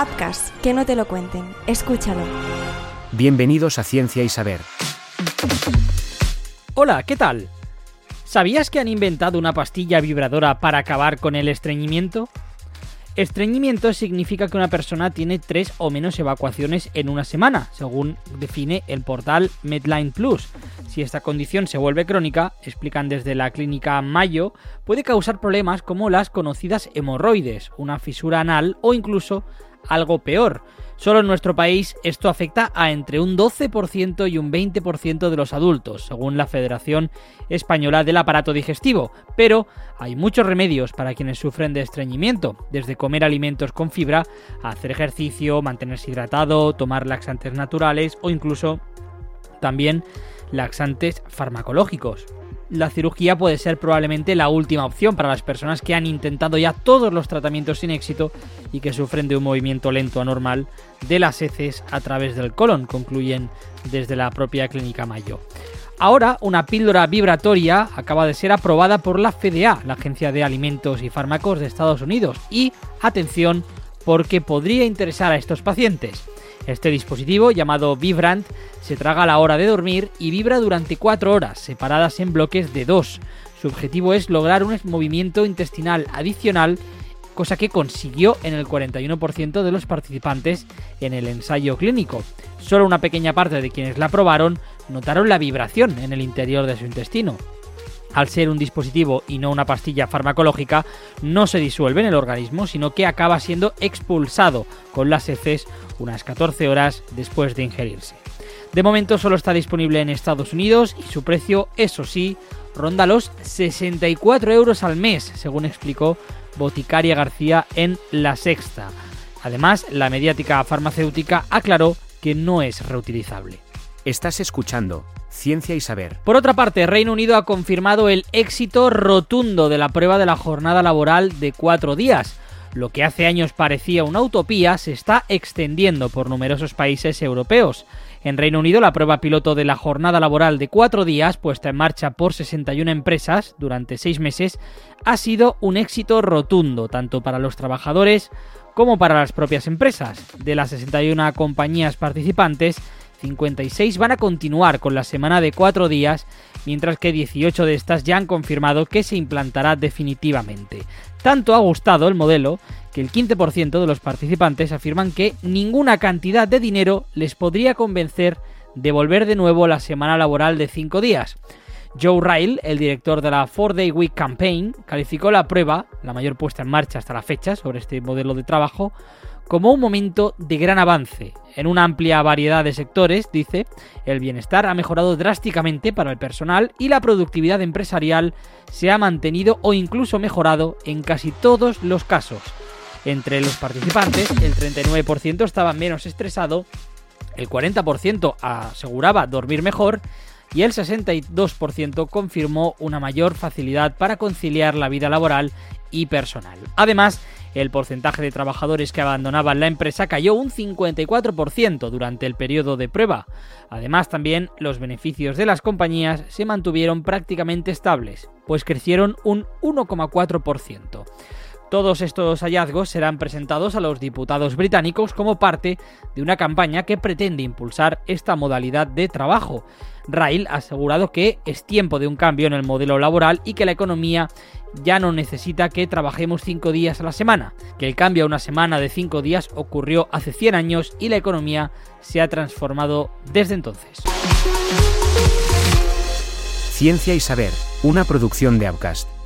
Upcast, que no te lo cuenten. Escúchalo. Bienvenidos a Ciencia y Saber. Hola, ¿qué tal? ¿Sabías que han inventado una pastilla vibradora para acabar con el estreñimiento? Estreñimiento significa que una persona tiene tres o menos evacuaciones en una semana, según define el portal Medline Plus. Si esta condición se vuelve crónica, explican desde la clínica Mayo, puede causar problemas como las conocidas hemorroides, una fisura anal o incluso algo peor. Solo en nuestro país esto afecta a entre un 12% y un 20% de los adultos, según la Federación Española del Aparato Digestivo, pero hay muchos remedios para quienes sufren de estreñimiento, desde comer alimentos con fibra, hacer ejercicio, mantenerse hidratado, tomar laxantes naturales o incluso también laxantes farmacológicos la cirugía puede ser probablemente la última opción para las personas que han intentado ya todos los tratamientos sin éxito y que sufren de un movimiento lento anormal de las heces a través del colon, concluyen desde la propia clínica Mayo. Ahora, una píldora vibratoria acaba de ser aprobada por la FDA, la Agencia de Alimentos y Fármacos de Estados Unidos, y, atención, porque podría interesar a estos pacientes. Este dispositivo, llamado Vibrant, se traga a la hora de dormir y vibra durante 4 horas, separadas en bloques de 2. Su objetivo es lograr un movimiento intestinal adicional, cosa que consiguió en el 41% de los participantes en el ensayo clínico. Solo una pequeña parte de quienes la probaron notaron la vibración en el interior de su intestino al ser un dispositivo y no una pastilla farmacológica, no se disuelve en el organismo, sino que acaba siendo expulsado con las heces unas 14 horas después de ingerirse. De momento solo está disponible en Estados Unidos y su precio, eso sí, ronda los 64 euros al mes, según explicó Boticaria García en La Sexta. Además, la mediática farmacéutica aclaró que no es reutilizable. Estás escuchando Ciencia y Saber. Por otra parte, Reino Unido ha confirmado el éxito rotundo de la prueba de la jornada laboral de cuatro días. Lo que hace años parecía una utopía se está extendiendo por numerosos países europeos. En Reino Unido, la prueba piloto de la jornada laboral de cuatro días, puesta en marcha por 61 empresas durante seis meses, ha sido un éxito rotundo, tanto para los trabajadores como para las propias empresas. De las 61 compañías participantes, 56 van a continuar con la semana de cuatro días, mientras que 18 de estas ya han confirmado que se implantará definitivamente. Tanto ha gustado el modelo que el 15% de los participantes afirman que ninguna cantidad de dinero les podría convencer de volver de nuevo la semana laboral de 5 días. Joe Ryle, el director de la 4-Day Week Campaign, calificó la prueba, la mayor puesta en marcha hasta la fecha sobre este modelo de trabajo, como un momento de gran avance. En una amplia variedad de sectores, dice, el bienestar ha mejorado drásticamente para el personal y la productividad empresarial se ha mantenido o incluso mejorado en casi todos los casos. Entre los participantes, el 39% estaba menos estresado, el 40% aseguraba dormir mejor y el 62% confirmó una mayor facilidad para conciliar la vida laboral y personal. Además, el porcentaje de trabajadores que abandonaban la empresa cayó un 54% durante el periodo de prueba. Además, también los beneficios de las compañías se mantuvieron prácticamente estables, pues crecieron un 1,4%. Todos estos hallazgos serán presentados a los diputados británicos como parte de una campaña que pretende impulsar esta modalidad de trabajo. Rail ha asegurado que es tiempo de un cambio en el modelo laboral y que la economía ya no necesita que trabajemos cinco días a la semana, que el cambio a una semana de cinco días ocurrió hace 100 años y la economía se ha transformado desde entonces. Ciencia y Saber, una producción de Upcast.